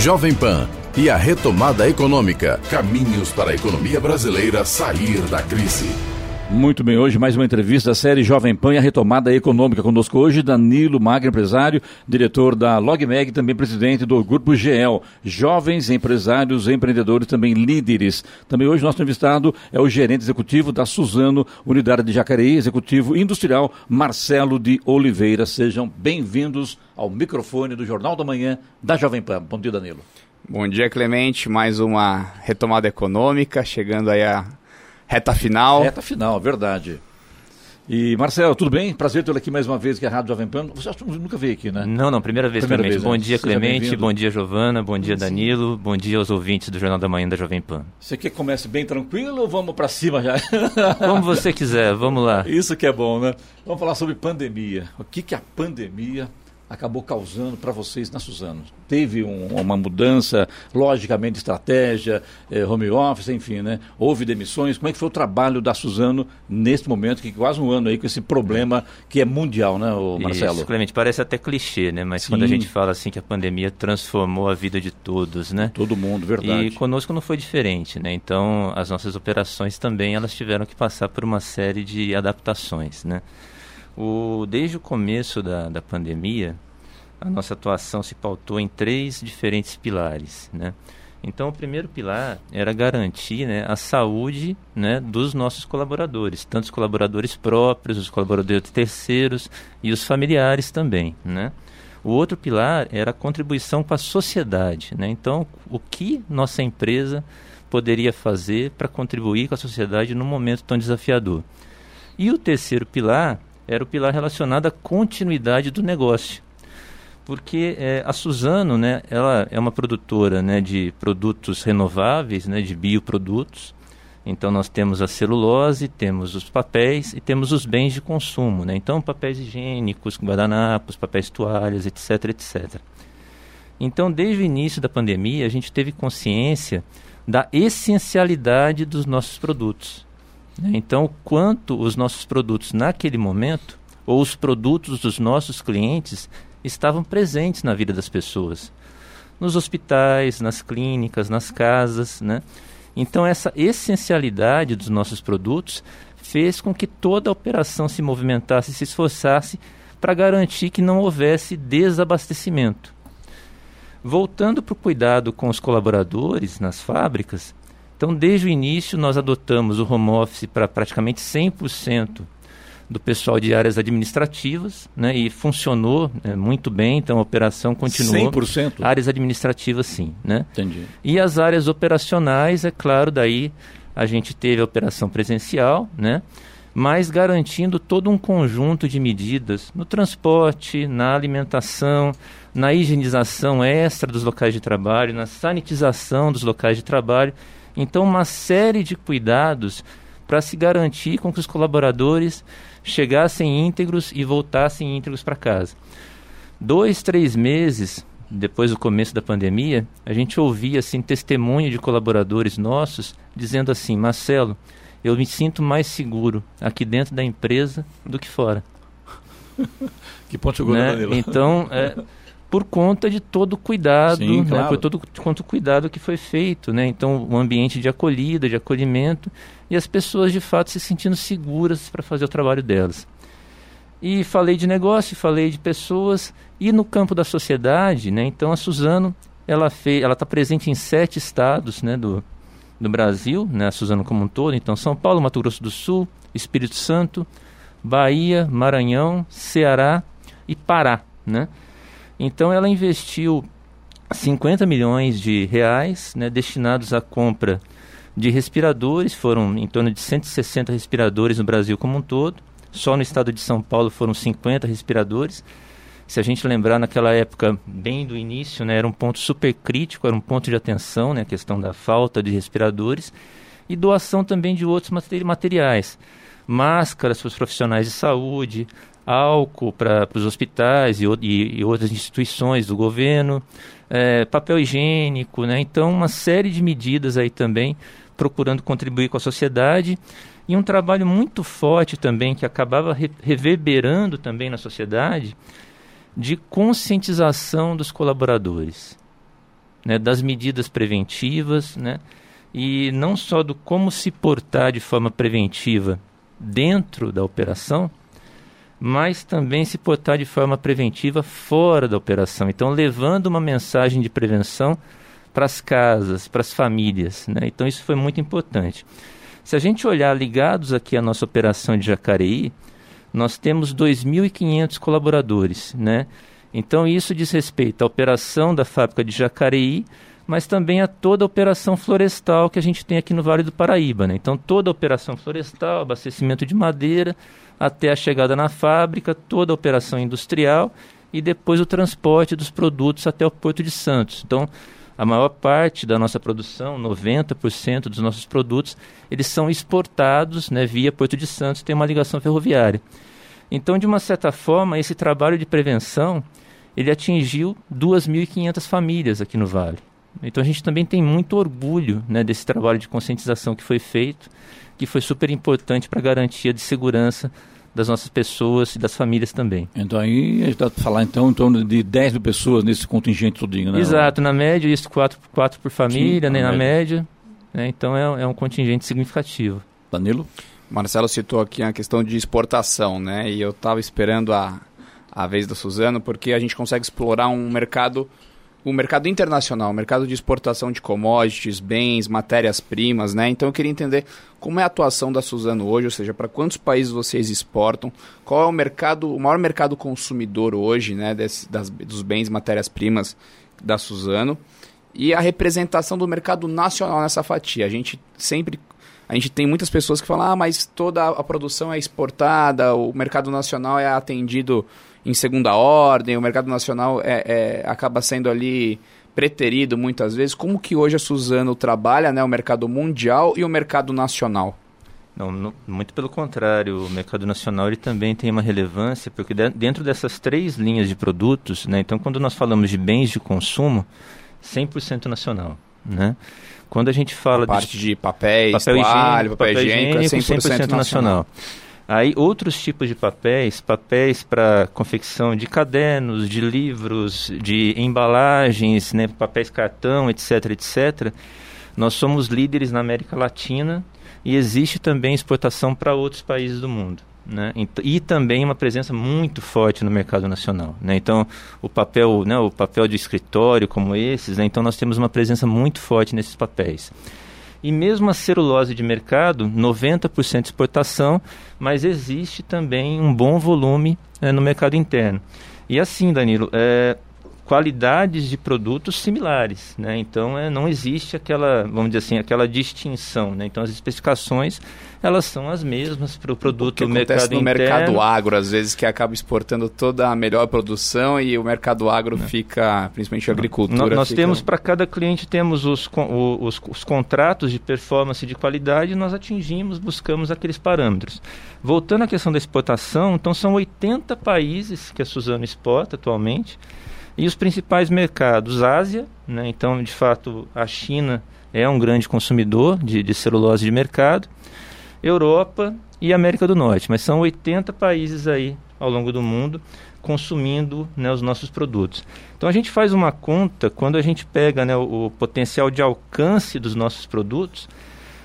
Jovem Pan e a retomada econômica. Caminhos para a economia brasileira sair da crise. Muito bem, hoje mais uma entrevista da série Jovem Pan e a retomada econômica. Conosco hoje Danilo Magra, empresário, diretor da LogMeg, também presidente do Grupo GEL. Jovens empresários, empreendedores, também líderes. Também hoje nosso entrevistado é o gerente executivo da Suzano, unidade de Jacareí, executivo industrial, Marcelo de Oliveira. Sejam bem-vindos ao microfone do Jornal da Manhã da Jovem Pan. Bom dia, Danilo. Bom dia, Clemente. Mais uma retomada econômica, chegando aí a Reta final. Reta final, verdade. E Marcelo, tudo bem? Prazer tê-lo aqui mais uma vez, que é a Rádio Jovem Pan. Você acha que nunca veio aqui, né? Não, não, primeira vez, primeira Clemente. Vez, bom né? dia, Clemente. Bom dia, Giovana. Bom dia, Danilo. Sim. Bom dia aos ouvintes do Jornal da Manhã da Jovem Pan. Você quer que comece bem tranquilo ou vamos para cima já? Como você quiser, vamos lá. Isso que é bom, né? Vamos falar sobre pandemia. O que, que a pandemia acabou causando para vocês na Suzano? Teve um, uma mudança, logicamente, estratégia, eh, home office, enfim, né? Houve demissões. Como é que foi o trabalho da Suzano neste momento, que quase um ano aí com esse problema que é mundial, né, Marcelo? Isso, Clemente, parece até clichê, né? Mas Sim. quando a gente fala assim que a pandemia transformou a vida de todos, né? Todo mundo, verdade. E conosco não foi diferente, né? Então, as nossas operações também, elas tiveram que passar por uma série de adaptações, né? O, desde o começo da, da pandemia, a nossa atuação se pautou em três diferentes pilares, né? Então, o primeiro pilar era garantir né, a saúde né, dos nossos colaboradores, tanto os colaboradores próprios, os colaboradores terceiros e os familiares também. Né? O outro pilar era a contribuição com a sociedade. Né? Então, o que nossa empresa poderia fazer para contribuir com a sociedade num momento tão desafiador. E o terceiro pilar era o pilar relacionado à continuidade do negócio. Porque é, a Suzano, né, ela é uma produtora né, de produtos renováveis, né, de bioprodutos. Então nós temos a celulose, temos os papéis e temos os bens de consumo. Né? Então papéis higiênicos, guardanapos, papéis toalhas, etc, etc. Então desde o início da pandemia a gente teve consciência da essencialidade dos nossos produtos. Né? Então quanto os nossos produtos naquele momento ou os produtos dos nossos clientes estavam presentes na vida das pessoas, nos hospitais, nas clínicas, nas casas, né? Então essa essencialidade dos nossos produtos fez com que toda a operação se movimentasse, se esforçasse para garantir que não houvesse desabastecimento. Voltando para o cuidado com os colaboradores nas fábricas, então desde o início nós adotamos o home office para praticamente 100% do pessoal de áreas administrativas, né, e funcionou né, muito bem, então a operação continuou. 100%? Áreas administrativas, sim. Né? Entendi. E as áreas operacionais, é claro, daí a gente teve a operação presencial, né, mas garantindo todo um conjunto de medidas no transporte, na alimentação, na higienização extra dos locais de trabalho, na sanitização dos locais de trabalho. Então, uma série de cuidados para se garantir com que os colaboradores chegassem íntegros e voltassem íntegros para casa. Dois, três meses depois do começo da pandemia, a gente ouvia assim testemunho de colaboradores nossos dizendo assim: Marcelo, eu me sinto mais seguro aqui dentro da empresa do que fora. que ponto chegou né? Danilo. Então, é, por conta de todo o cuidado, Sim, né? claro. por todo quanto cuidado que foi feito, né? Então, um ambiente de acolhida, de acolhimento e as pessoas de fato se sentindo seguras para fazer o trabalho delas. E falei de negócio, falei de pessoas e no campo da sociedade, né? Então a Suzano ela fez, ela está presente em sete estados, né, do, do Brasil, né, a Suzano como um todo. Então São Paulo, Mato Grosso do Sul, Espírito Santo, Bahia, Maranhão, Ceará e Pará, né? Então ela investiu 50 milhões de reais, né, destinados à compra de respiradores, foram em torno de 160 respiradores no Brasil como um todo. Só no estado de São Paulo foram 50 respiradores. Se a gente lembrar, naquela época, bem do início, né, era um ponto super crítico, era um ponto de atenção, né, a questão da falta de respiradores. E doação também de outros materiais. Máscaras para os profissionais de saúde, álcool para os hospitais e, e, e, outras instituições do governo, é, papel higiênico, né? Então, uma série de medidas aí também procurando contribuir com a sociedade e um trabalho muito forte também que acabava re reverberando também na sociedade de conscientização dos colaboradores. né, das medidas preventivas, né, e não só do como se portar de forma preventiva dentro da operação, mas também se portar de forma preventiva fora da operação. Então, levando uma mensagem de prevenção para as casas, para as famílias. Né? Então, isso foi muito importante. Se a gente olhar ligados aqui à nossa operação de Jacareí, nós temos 2.500 colaboradores. Né? Então, isso diz respeito à operação da fábrica de Jacareí, mas também a toda a operação florestal que a gente tem aqui no Vale do Paraíba. Né? Então, toda a operação florestal, abastecimento de madeira, até a chegada na fábrica, toda a operação industrial e depois o transporte dos produtos até o Porto de Santos. Então, a maior parte da nossa produção, 90% dos nossos produtos, eles são exportados né, via Porto de Santos, tem uma ligação ferroviária. Então, de uma certa forma, esse trabalho de prevenção, ele atingiu 2.500 famílias aqui no Vale. Então, a gente também tem muito orgulho né, desse trabalho de conscientização que foi feito, que foi super importante para a garantia de segurança das nossas pessoas e das famílias também. Então aí a gente está falar então em torno de 10 mil pessoas nesse contingente todinho, né? Exato, na média isso quatro, quatro por família, Sim, né, na média. média né, então é, é um contingente significativo. Danilo? Marcelo citou aqui a questão de exportação, né? E eu estava esperando a, a vez da Suzano, porque a gente consegue explorar um mercado o mercado internacional, o mercado de exportação de commodities, bens, matérias-primas, né? Então eu queria entender como é a atuação da Suzano hoje, ou seja, para quantos países vocês exportam, qual é o mercado, o maior mercado consumidor hoje, né, desse, das, dos bens, matérias-primas da Suzano e a representação do mercado nacional nessa fatia. A gente sempre a gente tem muitas pessoas que falam: "Ah, mas toda a produção é exportada, o mercado nacional é atendido em segunda ordem, o mercado nacional é, é, acaba sendo ali preterido muitas vezes. Como que hoje a Suzano trabalha né, o mercado mundial e o mercado nacional? Não, muito pelo contrário, o mercado nacional ele também tem uma relevância, porque de, dentro dessas três linhas de produtos, né, então quando nós falamos de bens de consumo, 100% nacional. Né? Quando a gente fala a parte de, de papéis, papel higiênico, papel, papel higiênico, é 100%, 100% nacional. nacional. Aí outros tipos de papéis, papéis para confecção de cadernos, de livros, de embalagens, né, papéis cartão, etc, etc. Nós somos líderes na América Latina e existe também exportação para outros países do mundo. Né? E também uma presença muito forte no mercado nacional. Né? Então, o papel, né, o papel de escritório como esses, né? então nós temos uma presença muito forte nesses papéis. E mesmo a celulose de mercado, 90% exportação, mas existe também um bom volume é, no mercado interno. E assim, Danilo, é, qualidades de produtos similares, né? Então é, não existe aquela, vamos dizer assim, aquela distinção, né? Então as especificações elas são as mesmas para o produto o que mercado acontece no interno. mercado agro, às vezes que acaba exportando toda a melhor produção e o mercado agro não. fica, principalmente a agricultura. nós fica... temos para cada cliente temos os, os, os contratos de performance de qualidade e nós atingimos, buscamos aqueles parâmetros. Voltando à questão da exportação, então são 80 países que a Suzano exporta atualmente. E os principais mercados, Ásia, né? então de fato a China é um grande consumidor de, de celulose de mercado, Europa e América do Norte, mas são 80 países aí ao longo do mundo consumindo né, os nossos produtos. Então a gente faz uma conta quando a gente pega né, o, o potencial de alcance dos nossos produtos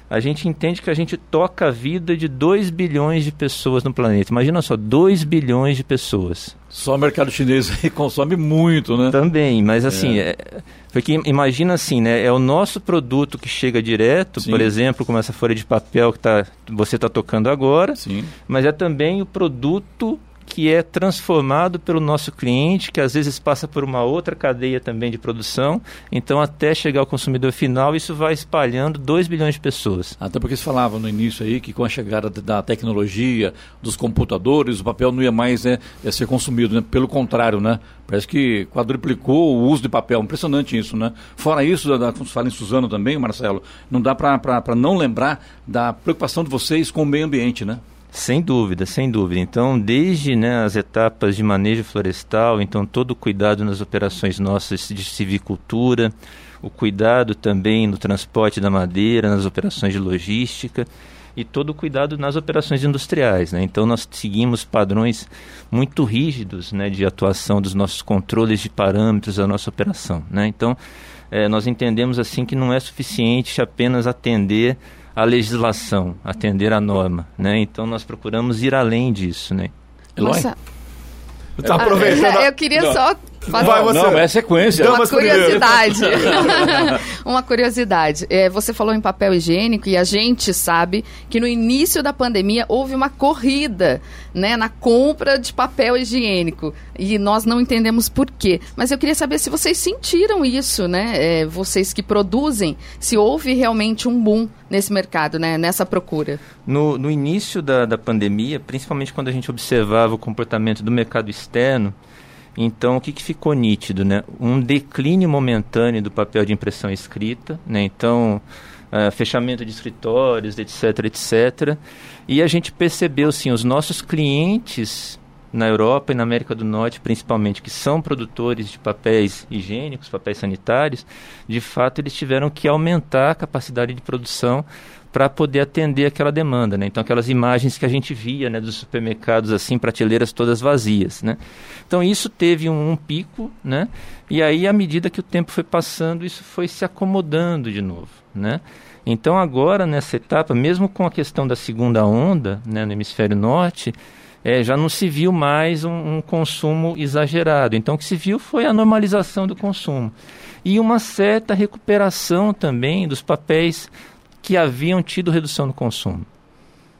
a gente entende que a gente toca a vida de 2 bilhões de pessoas no planeta. Imagina só, 2 bilhões de pessoas. Só o mercado chinês consome muito, né? Também, mas assim, é. É, porque imagina assim, né? É o nosso produto que chega direto, Sim. por exemplo, como essa folha de papel que tá, você está tocando agora, Sim. mas é também o produto que é transformado pelo nosso cliente, que às vezes passa por uma outra cadeia também de produção, então até chegar ao consumidor final, isso vai espalhando 2 bilhões de pessoas. Até porque você falava no início aí que com a chegada da tecnologia, dos computadores, o papel não ia mais né, ia ser consumido, né? pelo contrário, né? Parece que quadruplicou o uso de papel, impressionante isso, né? Fora isso, da, como se fala em Suzano também, Marcelo, não dá para não lembrar da preocupação de vocês com o meio ambiente, né? Sem dúvida, sem dúvida. Então, desde né, as etapas de manejo florestal, então todo o cuidado nas operações nossas de civicultura, o cuidado também no transporte da madeira, nas operações de logística. e todo o cuidado nas operações industriais. Né? Então, nós seguimos padrões muito rígidos né, de atuação dos nossos controles de parâmetros da nossa operação. Né? Então, é, nós entendemos assim que não é suficiente apenas atender a legislação, atender a norma. Né? Então, nós procuramos ir além disso. Né? Nossa. Tá aproveitando. Eu queria só fazer Vai você. Não, é sequência. uma curiosidade. uma curiosidade. É, você falou em papel higiênico e a gente sabe que no início da pandemia houve uma corrida né, na compra de papel higiênico. E nós não entendemos por quê. Mas eu queria saber se vocês sentiram isso, né? É, vocês que produzem, se houve realmente um boom nesse mercado, né? Nessa procura. No, no início da, da pandemia, principalmente quando a gente observava o comportamento do mercado externo, então o que, que ficou nítido? Né? Um declínio momentâneo do papel de impressão escrita, né? então ah, fechamento de escritórios, etc, etc. E a gente percebeu, sim, os nossos clientes na Europa e na América do Norte, principalmente, que são produtores de papéis higiênicos, papéis sanitários, de fato eles tiveram que aumentar a capacidade de produção para poder atender aquela demanda, né? Então aquelas imagens que a gente via, né, dos supermercados assim, prateleiras todas vazias, né? Então isso teve um, um pico, né? E aí à medida que o tempo foi passando, isso foi se acomodando de novo, né? Então agora nessa etapa, mesmo com a questão da segunda onda, né, no hemisfério norte, é, já não se viu mais um, um consumo exagerado. Então, o que se viu foi a normalização do consumo. E uma certa recuperação também dos papéis que haviam tido redução no consumo.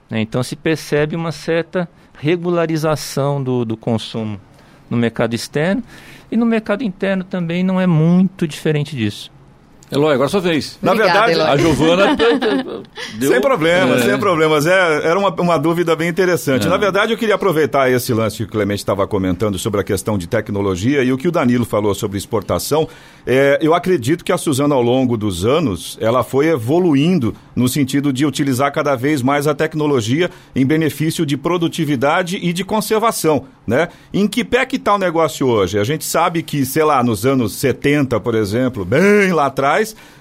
Né? Então, se percebe uma certa regularização do, do consumo no mercado externo. E no mercado interno também não é muito diferente disso. Eloy, agora é sua vez. Na Obrigada, verdade, Eloy. A Giovana deu... Sem problemas, É. sem problemas. É, era uma, uma dúvida bem interessante. É. Na verdade, eu queria aproveitar esse lance que o Clemente estava comentando sobre a questão de tecnologia e o que o Danilo falou sobre exportação. É, eu acredito que a Suzana, ao longo dos anos, ela foi evoluindo no sentido de utilizar cada vez mais a tecnologia em benefício de produtividade e de conservação. Né? Em que pé que está o negócio hoje? A gente sabe que, sei lá, nos anos 70, por exemplo, bem lá atrás,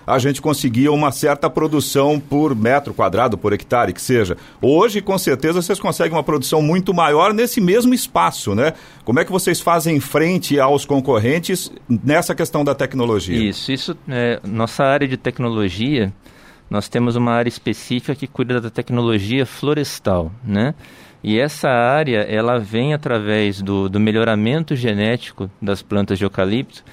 a gente conseguia uma certa produção por metro quadrado, por hectare, que seja. Hoje, com certeza, vocês conseguem uma produção muito maior nesse mesmo espaço, né? Como é que vocês fazem frente aos concorrentes nessa questão da tecnologia? Isso, isso é, nossa área de tecnologia, nós temos uma área específica que cuida da tecnologia florestal, né? E essa área, ela vem através do, do melhoramento genético das plantas de eucalipto.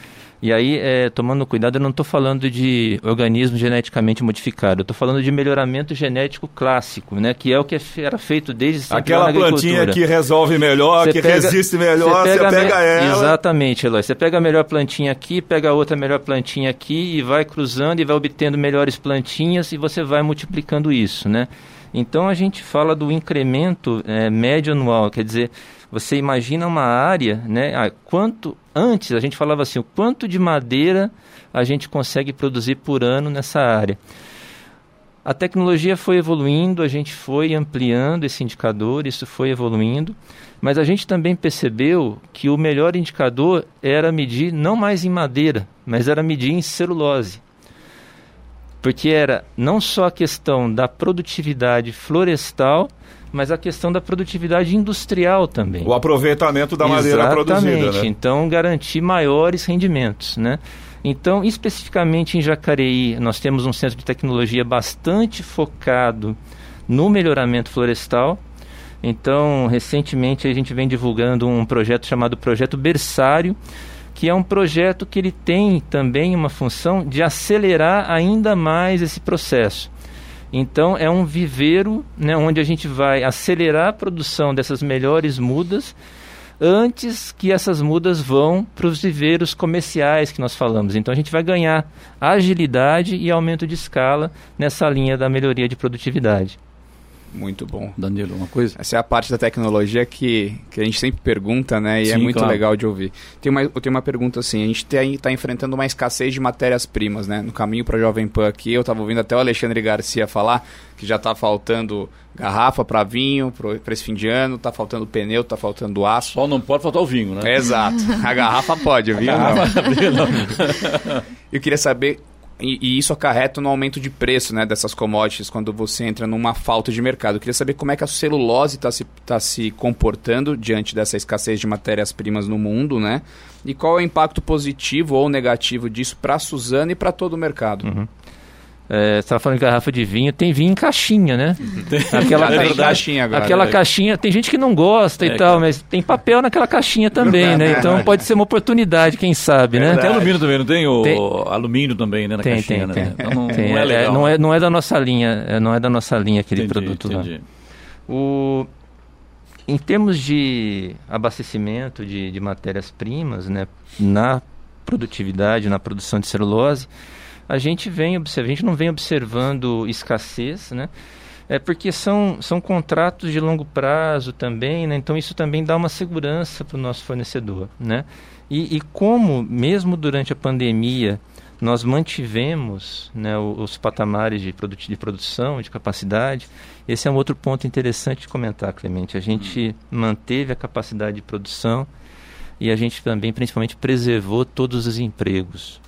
E aí, é, tomando cuidado, eu não estou falando de organismo geneticamente modificado, eu estou falando de melhoramento genético clássico, né? Que é o que era feito desde sempre Aquela plantinha que resolve melhor, Você que pega- resiste melhor, você pega, me- ela. Exatamente, Eloy. Você pega a melhor plantinha aqui, pega a outra melhor plantinha aqui e vai cruzando e vai obtendo melhores plantinhas e você vai multiplicando isso, né? Então a gente fala do incremento é, médio anual, quer dizer, você imagina uma área, né? Ah, quanto antes a gente falava assim, o quanto de madeira a gente consegue produzir por ano nessa área. A tecnologia foi evoluindo, a gente foi ampliando esse indicador, isso foi evoluindo, mas a gente também percebeu que o melhor indicador era medir não mais em madeira, mas era medir em celulose. Porque era não só a questão da produtividade florestal, mas a questão da produtividade industrial também. O aproveitamento da madeira produzida, Exatamente. né? Então, garantir maiores rendimentos, né? Então, especificamente em Jacareí, nós temos um centro de tecnologia bastante focado no melhoramento florestal. Então, recentemente a gente vem divulgando um projeto chamado Projeto Berçário, que é um projeto que ele tem também uma função de acelerar ainda mais esse processo. Então é um viveiro né, onde a gente vai acelerar a produção dessas melhores mudas antes que essas mudas vão para os viveiros comerciais que nós falamos. Então a gente vai ganhar agilidade e aumento de escala nessa linha da melhoria de produtividade. Muito bom. Danilo, uma coisa? Essa é a parte da tecnologia que, que a gente sempre pergunta, né? E é Sim, muito claro. legal de ouvir. Tem uma, eu tenho uma pergunta assim: a gente está enfrentando uma escassez de matérias-primas, né? No caminho para Jovem Pan aqui, eu estava ouvindo até o Alexandre Garcia falar que já está faltando garrafa para vinho para esse fim de ano, está faltando pneu, está faltando aço. Só não pode faltar o vinho, né? Exato. A garrafa pode, o vinho não. Eu queria saber e, isso acarreta no aumento de preço né, dessas commodities quando você entra numa falta de mercado. Eu queria saber como é que a celulose está se, tá se comportando diante dessa escassez de matérias-primas no mundo, né? E qual é o impacto positivo ou negativo disso para a Suzana e para todo o mercado. Uhum. É, você estava falando de garrafa de vinho, tem vinho em caixinha, né? aquela é caixinha agora. Aquela é. caixinha, tem gente que não gosta é, e tal, mas tem papel naquela caixinha também, né? Então pode ser uma oportunidade, quem sabe, né? Tem alumínio também, não tem? O tem. alumínio também, né? Na tem, caixinha, tem, né? Tem. Então, não, não, é legal. Não é, não é da nossa linha, não é da nossa linha aquele entendi, produto entendi. lá. O, em termos de abastecimento de, de matérias-primas, né? Na produtividade, na produção de celulose, a gente vem observando, a gente não vem observando escassez, né? É porque são, são contratos de longo prazo também, né? Então isso também dá uma segurança para o nosso fornecedor, né? E, e, como, mesmo durante a pandemia, nós mantivemos né, os, os patamares de, produ de produção, de capacidade, esse é um outro ponto interessante de comentar, Clemente. A gente hum. manteve a capacidade de produção e a gente também, principalmente, preservou todos os empregos,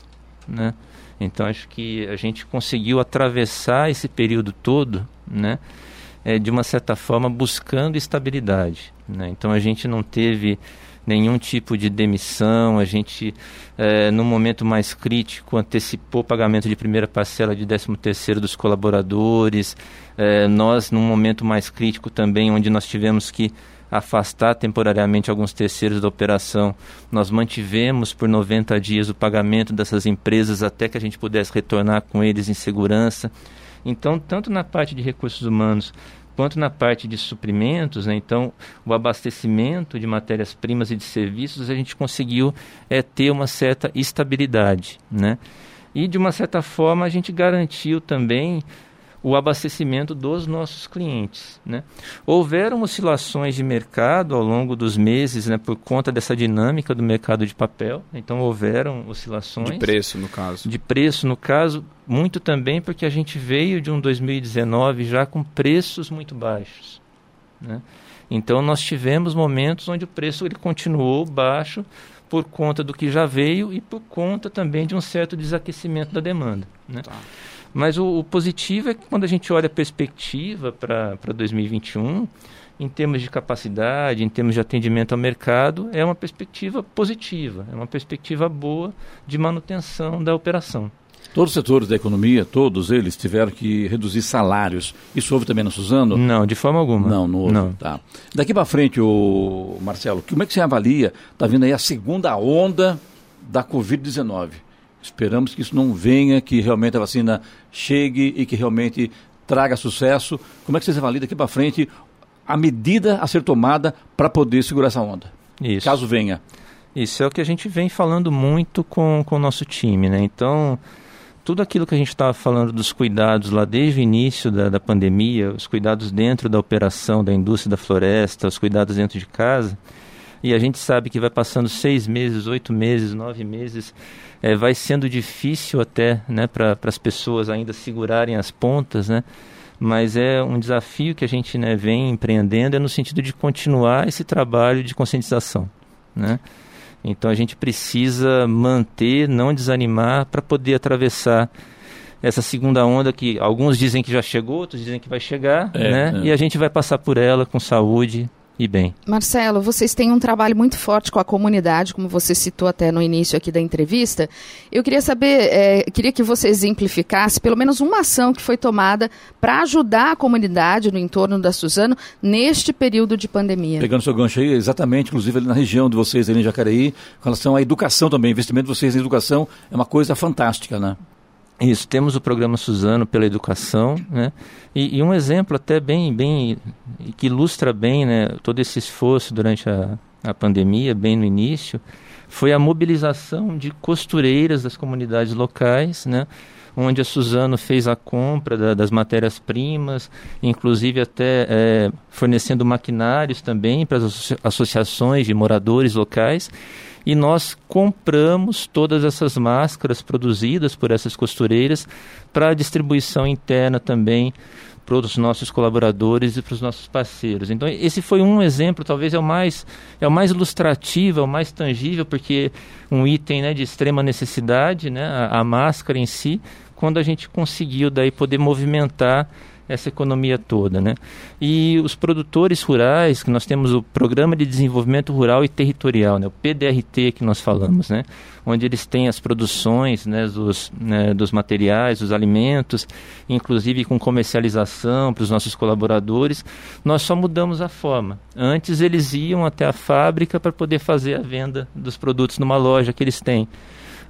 né? Então acho que a gente conseguiu atravessar esse período todo, né, é, de uma certa forma buscando estabilidade. Né? Então a gente não teve nenhum tipo de demissão, a gente é, no momento mais crítico antecipou o pagamento de primeira parcela de 13 terceiro dos colaboradores, é, nós num momento mais crítico também onde nós tivemos que afastar temporariamente alguns terceiros da operação. Nós mantivemos por 90 dias o pagamento dessas empresas até que a gente pudesse retornar com eles em segurança. Então, tanto na parte de recursos humanos quanto na parte de suprimentos, né? então o abastecimento de matérias-primas e de serviços, a gente conseguiu é, ter uma certa estabilidade. Né? E, de uma certa forma, a gente garantiu também o abastecimento dos nossos clientes. Né? Houveram oscilações de mercado ao longo dos meses né, por conta dessa dinâmica do mercado de papel. Então houveram oscilações. De preço, no caso. De preço, no caso, muito também porque a gente veio de um 2019 já com preços muito baixos. Né? Então nós tivemos momentos onde o preço ele continuou baixo por conta do que já veio e por conta também de um certo desaquecimento da demanda. Né? Tá. Mas o, o, positivo é que quando a gente olha a perspectiva para 2021, em termos de capacidade, em termos de atendimento ao mercado, é uma perspectiva positiva, é uma perspectiva boa de manutenção da operação. Todos os setores da economia, todos eles tiveram que reduzir salários. Isso houve também na Suzano? Não, de forma alguma. Não, não houve. Não. Tá. Daqui para frente, o Marcelo, como é que você avalia? Está vindo aí a segunda onda da Covid-19. Esperamos que isso não venha, que realmente a vacina chegue e que realmente traga sucesso. Como é que vocês avaliam daqui para frente a medida a ser tomada para poder segurar essa onda? Isso. Caso venha. Isso é o que a gente vem falando muito com, com o nosso time, né? Então, tudo aquilo que a gente estava falando dos cuidados lá desde o início da, da pandemia, os cuidados dentro da operação da indústria da floresta, os cuidados dentro de casa, e a gente sabe que vai passando seis meses, oito meses, nove meses, é, vai sendo difícil até né, para as pessoas ainda segurarem as pontas, né? mas é um desafio que a gente né, vem empreendendo é no sentido de continuar esse trabalho de conscientização. Né? Então a gente precisa manter, não desanimar para poder atravessar essa segunda onda que alguns dizem que já chegou, outros dizem que vai chegar, é, né? É. E a gente vai passar por ela com saúde, e bem. Marcelo, vocês têm um trabalho muito forte com a comunidade, como você citou até no início aqui da entrevista. Eu queria saber, é, queria que você exemplificasse pelo menos uma ação que foi tomada para ajudar a comunidade no entorno da Suzano neste período de pandemia. Pegando seu gancho aí, exatamente, inclusive ali na região de vocês, ali em Jacareí, com relação à educação também, investimento de vocês em educação é uma coisa fantástica, né? Isso, temos o programa Suzano pela educação, né? E, e, um exemplo até bem, bem que ilustra bem, né, todo esse esforço durante a, a pandemia, bem no início, foi a mobilização de costureiras das comunidades locais, né? onde a Suzano fez a compra da, das matérias-primas, inclusive até é, fornecendo maquinários também para as associações de moradores locais e nós compramos todas essas máscaras produzidas por essas costureiras para distribuição interna também para os nossos colaboradores e para os nossos parceiros. Então esse foi um exemplo, talvez é o mais é o mais ilustrativo, é o mais tangível, porque um item né, de extrema necessidade, né, a, a máscara em si, quando a gente conseguiu daí poder movimentar essa economia toda, né? E os produtores rurais, que nós temos o Programa de Desenvolvimento Rural e Territorial, né? o PDRT que nós falamos, né? Onde eles têm as produções né, dos, né, dos materiais, dos alimentos, inclusive com comercialização para os nossos colaboradores. Nós só mudamos a forma. Antes eles iam até a fábrica para poder fazer a venda dos produtos numa loja que eles têm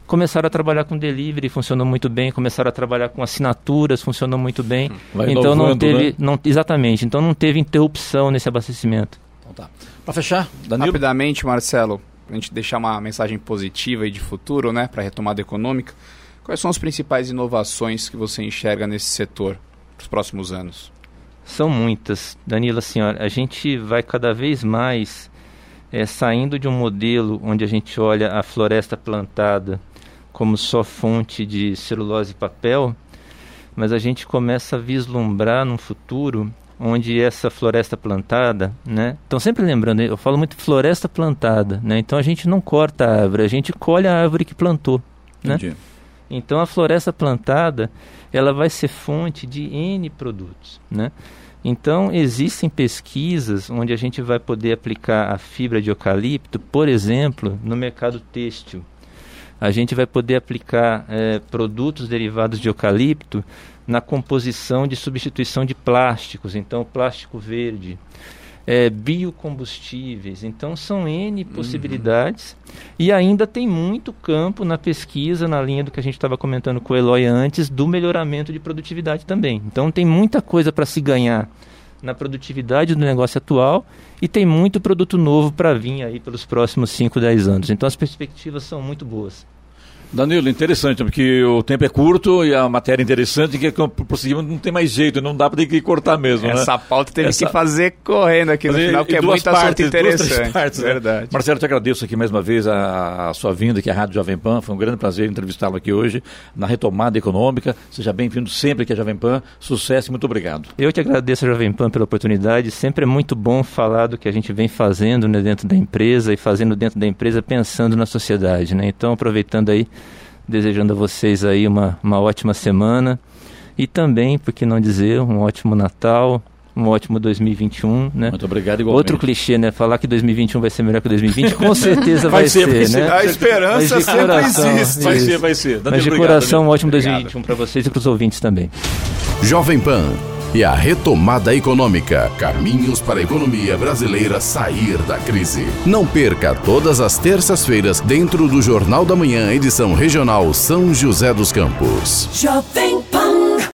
começaram a trabalhar com delivery, funcionou muito bem, começaram a trabalhar com assinaturas, funcionou muito bem. Vai então não teve, né? não, exatamente, então não teve interrupção nesse abastecimento. Então tá. Para fechar, Danilo. Rapidamente, Marcelo, para a gente deixar uma mensagem positiva e de futuro, né, para a retomada econômica, quais são as principais inovações que você enxerga nesse setor para os próximos anos? São muitas, Danilo. Assim, a gente vai cada vez mais é, saindo de um modelo onde a gente olha a floresta plantada como só fonte de celulose e papel, mas a gente começa a vislumbrar num futuro onde essa floresta plantada, né? Então sempre lembrando, eu falo muito floresta plantada, né? Então a gente não corta a árvore, a gente colhe a árvore que plantou, né? Entendi. Então a floresta plantada, ela vai ser fonte de N produtos, né? Então, existem pesquisas onde a gente vai poder aplicar a fibra de eucalipto, por exemplo, no mercado têxtil a gente vai poder aplicar é, produtos derivados de eucalipto na composição de substituição de plásticos, então plástico verde, é, biocombustíveis, então são N uhum. possibilidades uhum. e ainda tem muito campo na pesquisa, na linha do que a gente estava comentando com o Eloy antes, do melhoramento de produtividade também. Então tem muita coisa para se ganhar na produtividade do negócio atual e tem muito produto novo para vir aí pelos próximos 5, 10 anos. Então as perspectivas são muito boas. Danilo, interessante, porque o tempo é curto e a matéria é interessante, que prosseguimos não tem mais jeito, não dá para ter que cortar mesmo. Né? Essa né? pauta teve Essa... que fazer correndo aqui no final, que é muito partes, interessante. Duas, partes, né? Verdade. Né? Marcelo, te agradeço aqui mais uma vez a, a, sua vinda aqui à Rádio Jovem Pan, foi um grande prazer entrevistá-lo aqui hoje na retomada econômica. Seja bem-vindo sempre aqui à Jovem Pan, sucesso e muito obrigado. Eu te agradeço a Jovem Pan pela oportunidade, sempre é muito bom falar do que a gente vem fazendo né, dentro da empresa e fazendo dentro da empresa pensando na sociedade. Né? Então, aproveitando aí desejando a vocês aí uma, uma ótima semana e também, por que não dizer, um ótimo Natal, um ótimo 2021, né? Muito obrigado igualmente. Outro clichê, né? Falar que 2021 vai ser melhor que 2020, com certeza vai, vai ser, vai ser, né? A esperança sempre coração, existe. Vai ser, vai ser. Mas de obrigado, coração, um ótimo obrigado. 2021 para vocês e para os ouvintes também. Jovem Pan e a retomada econômica. Caminhos para a economia brasileira sair da crise. Não perca todas as terças-feiras dentro do Jornal da Manhã, edição regional São José dos Campos. Jovem